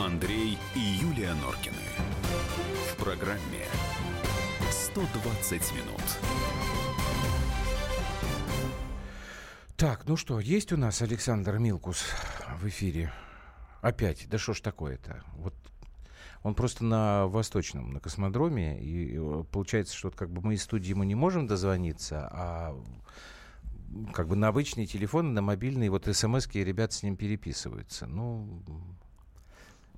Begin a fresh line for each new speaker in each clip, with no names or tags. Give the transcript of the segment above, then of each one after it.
Андрей и Юлия Норкины. В программе 120 минут.
Так, ну что, есть у нас Александр Милкус в эфире? Опять, да что ж такое-то? Вот он просто на Восточном, на космодроме, и э, получается, что как бы мы из студии ему не можем дозвониться, а как бы на обычные телефоны, на мобильные, вот смс ребята с ним переписываются. Ну,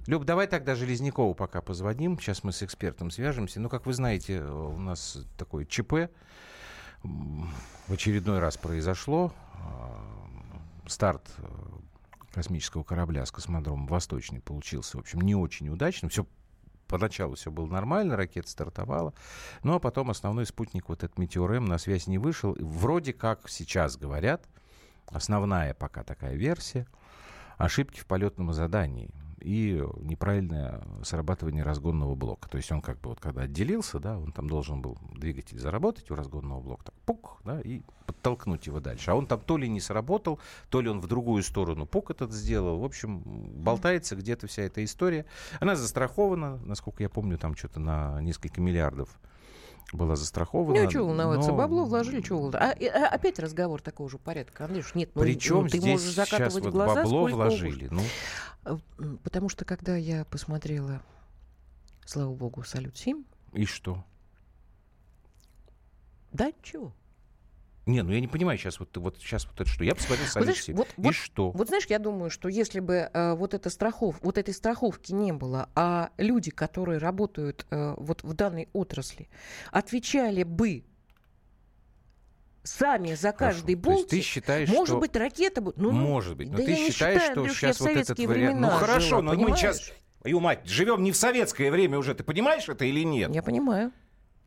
Люб, давай тогда Железнякову пока позвоним. Сейчас мы с экспертом свяжемся. Ну, как вы знаете, у нас такое ЧП в очередной раз произошло. А, старт э, космического корабля с космодромом «Восточный» получился, в общем, не очень удачным. Все поначалу все было нормально, ракета стартовала, ну а потом основной спутник, вот этот Метеор М, на связь не вышел. Вроде как сейчас говорят, основная пока такая версия, ошибки в полетном задании и неправильное срабатывание разгонного блока. То есть он как бы вот когда отделился, да, он там должен был двигатель заработать у разгонного блока, так пук, да, и подтолкнуть его дальше. А он там то ли не сработал, то ли он в другую сторону пук этот сделал. В общем, болтается где-то вся эта история. Она застрахована, насколько я помню, там что-то на несколько миллиардов была застрахована.
Ну, что волноваться, но... бабло вложили, что волноваться. А, а, опять разговор такого же порядка. Андрюш, нет,
ну, Причем ну, ты здесь можешь закатывать сейчас вот глаза, бабло вложили. Ну.
А, потому что, когда я посмотрела, слава богу, «Салют-7».
И что?
Да, чего?
Не, ну я не понимаю сейчас вот, вот сейчас вот это что. Я посмотрел с вот,
вот,
и
вот,
что?
Вот знаешь, я думаю, что если бы э, вот, эта страхов, вот этой страховки не было, а люди, которые работают э, вот в данной отрасли, отвечали бы сами за каждый болт.
ты считаешь,
может
что...
быть, ракета будет. Ну,
ну, может быть. Но да ты считаешь, считаю, что Андрюш, сейчас вот этот вариант. Ну хорошо, жила, но понимаешь? мы сейчас. Ю, мать, живем не в советское время уже. Ты понимаешь это или нет?
Я понимаю.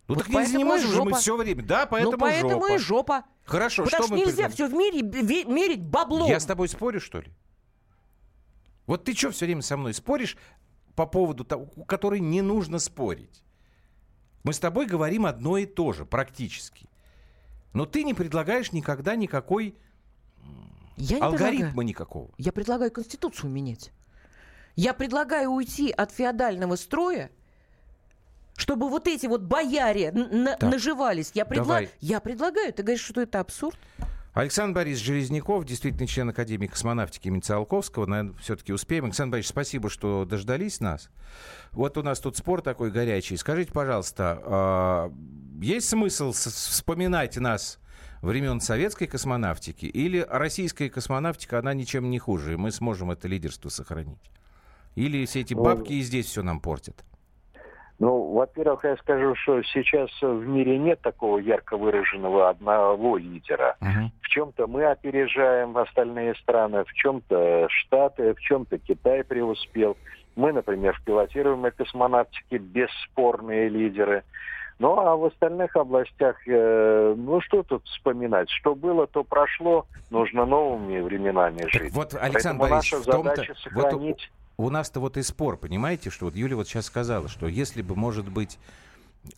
Ну вот так не можем же мы все время. Да, поэтому
ну, поэтому
жопа.
и жопа.
Хорошо,
Потому
что,
что
мы
нельзя все в мире мерить баблом.
Я с тобой спорю, что ли? Вот ты что все время со мной споришь по поводу того, который не нужно спорить? Мы с тобой говорим одно и то же, практически. Но ты не предлагаешь никогда никакой я не алгоритма предлагаю. никакого.
Я предлагаю Конституцию менять. Я предлагаю уйти от феодального строя чтобы вот эти вот бояре на- наживались. Я, предла... я предлагаю. Ты говоришь, что это абсурд?
Александр Борис Железняков, действительно член Академии космонавтики имени Циолковского. Наверное, все-таки успеем. Александр Борисович, спасибо, что дождались нас. Вот у нас тут спор такой горячий. Скажите, пожалуйста, а, есть смысл вспоминать нас времен советской космонавтики или российская космонавтика, она ничем не хуже, и мы сможем это лидерство сохранить? Или все эти бабки и здесь все нам портят?
Ну, во-первых, я скажу, что сейчас в мире нет такого ярко выраженного одного лидера. Uh-huh. В чем-то мы опережаем остальные страны, в чем-то Штаты, в чем-то Китай преуспел. Мы, например, в пилотируемой космонавтике бесспорные лидеры. Ну, а в остальных областях, э, ну, что тут вспоминать? Что было, то прошло. Нужно новыми временами жить. Так
вот, Александр Поэтому наша задача сохранить... Вот у нас-то вот и спор, понимаете, что вот Юля вот сейчас сказала, что если бы, может быть,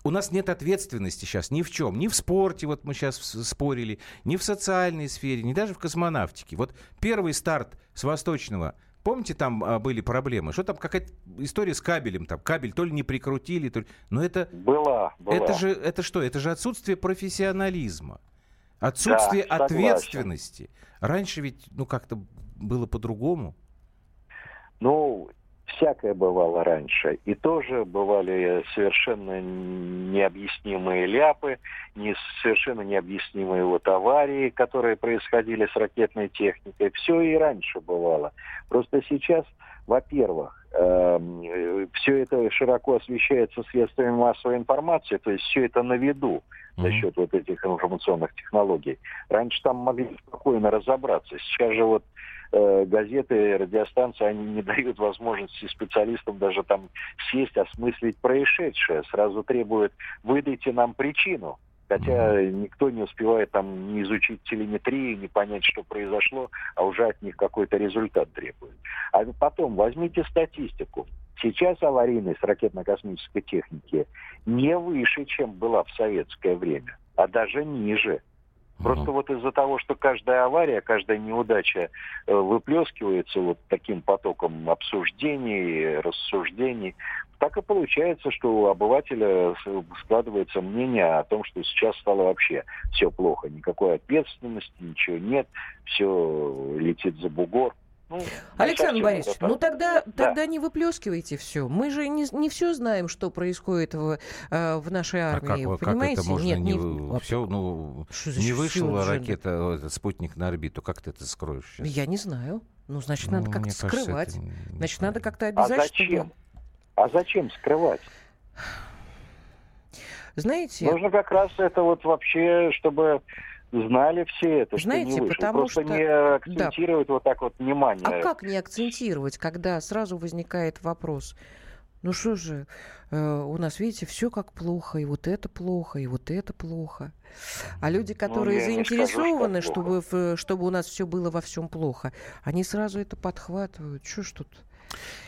у нас нет ответственности сейчас ни в чем. Ни в спорте, вот мы сейчас спорили, ни в социальной сфере, ни даже в космонавтике. Вот первый старт с Восточного, помните, там а, были проблемы? Что там какая-то история с кабелем? Там кабель то ли не прикрутили, то ли... Но это...
Была, была.
Это же, это что? Это же отсутствие профессионализма. Отсутствие да, ответственности. Раньше ведь, ну, как-то было по-другому.
Ну, всякое бывало раньше. И тоже бывали совершенно необъяснимые ляпы, не, совершенно необъяснимые вот аварии, которые происходили с ракетной техникой. Все и раньше бывало. Просто сейчас, во-первых, э, все это широко освещается средствами массовой информации, то есть все это на виду за счет вот этих информационных технологий. Раньше там могли спокойно разобраться. Сейчас же вот газеты, радиостанции, они не дают возможности специалистам даже там сесть, осмыслить происшедшее. Сразу требуют, выдайте нам причину. Хотя никто не успевает там не изучить телеметрию, не понять, что произошло, а уже от них какой-то результат требует. А потом возьмите статистику. Сейчас аварийность ракетно-космической техники не выше, чем была в советское время, а даже ниже. Просто вот из-за того, что каждая авария, каждая неудача э, выплескивается вот таким потоком обсуждений, рассуждений, так и получается, что у обывателя складывается мнение о том, что сейчас стало вообще все плохо. Никакой ответственности, ничего нет, все летит за бугор.
Ну, Александр Борисович, ну тогда, да. тогда не выплескивайте все. Мы же не, не все знаем, что происходит в, э, в нашей армии. А
как, понимаете? как это можно Нет, не, не... все, ну, не вышла ракета, этот спутник на орбиту. Как ты это скроешь сейчас?
Я не знаю. Ну, значит, ну, надо как-то скрывать. Кажется, значит, надо как-то обязать, а
зачем? чтобы... А зачем скрывать?
Знаете...
Нужно как раз это вот вообще, чтобы знали все это,
Знаете,
что не вышло.
потому
Просто
что...
не акцентировать да. вот так вот внимание.
А как не акцентировать, когда сразу возникает вопрос? Ну что же, э, у нас, видите, все как плохо, и вот это плохо, и вот это плохо. А люди, ну, которые ну, заинтересованы, скажу, чтобы, чтобы у нас все было во всем плохо, они сразу это подхватывают. Что ж тут?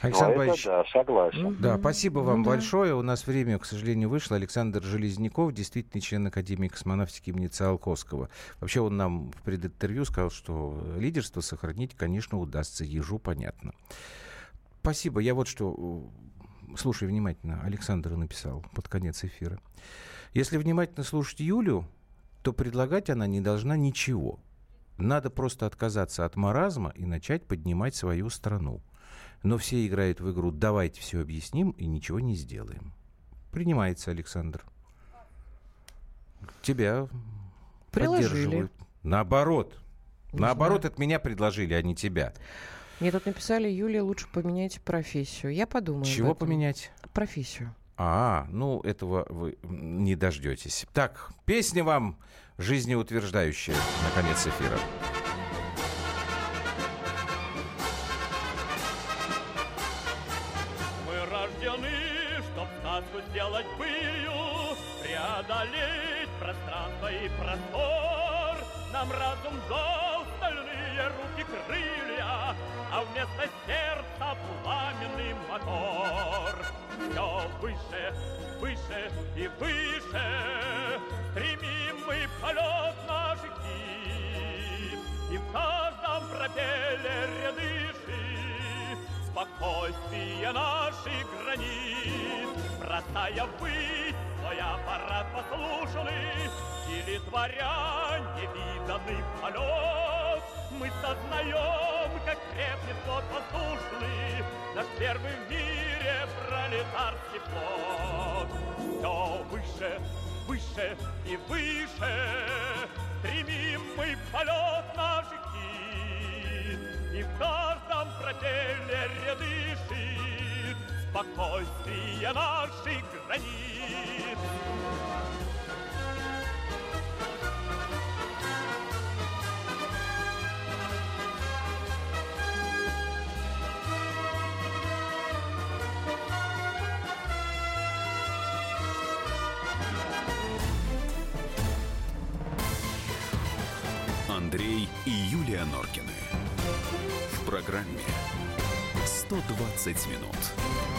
Александр ну, Борисович,
да, согласен.
Да, спасибо вам ну, да. большое. У нас время, к сожалению, вышло. Александр Железняков, действительно член Академии космонавтики имени Циолковского. Вообще он нам в прединтервью сказал, что лидерство сохранить, конечно, удастся. Ежу понятно. Спасибо. Я вот что... Слушай внимательно. Александр написал под конец эфира. Если внимательно слушать Юлю, то предлагать она не должна ничего. Надо просто отказаться от маразма и начать поднимать свою страну но все играют в игру «давайте все объясним и ничего не сделаем». Принимается, Александр. Тебя поддерживают. Наоборот. Не Наоборот, знаю. от меня предложили, а не тебя.
Мне тут написали, Юлия, лучше поменяйте профессию. Я подумаю.
Чего поменять?
Профессию.
А, ну этого вы не дождетесь. Так, песня вам жизнеутверждающая на конец эфира.
Нам разум дал стальные руки крылья, А вместо сердца пламенный мотор. Все выше, выше и выше Бросая ввысь свой аппарат послушный, или творя невиданный полет, Мы сознаем, как крепнет флот воздушный, Наш первый в мире пролетарский флот. Все выше, выше и выше. Стремим мы полет наших Спокойствие наших границ.
Андрей и Юлия Норкины. В программе 120 минут.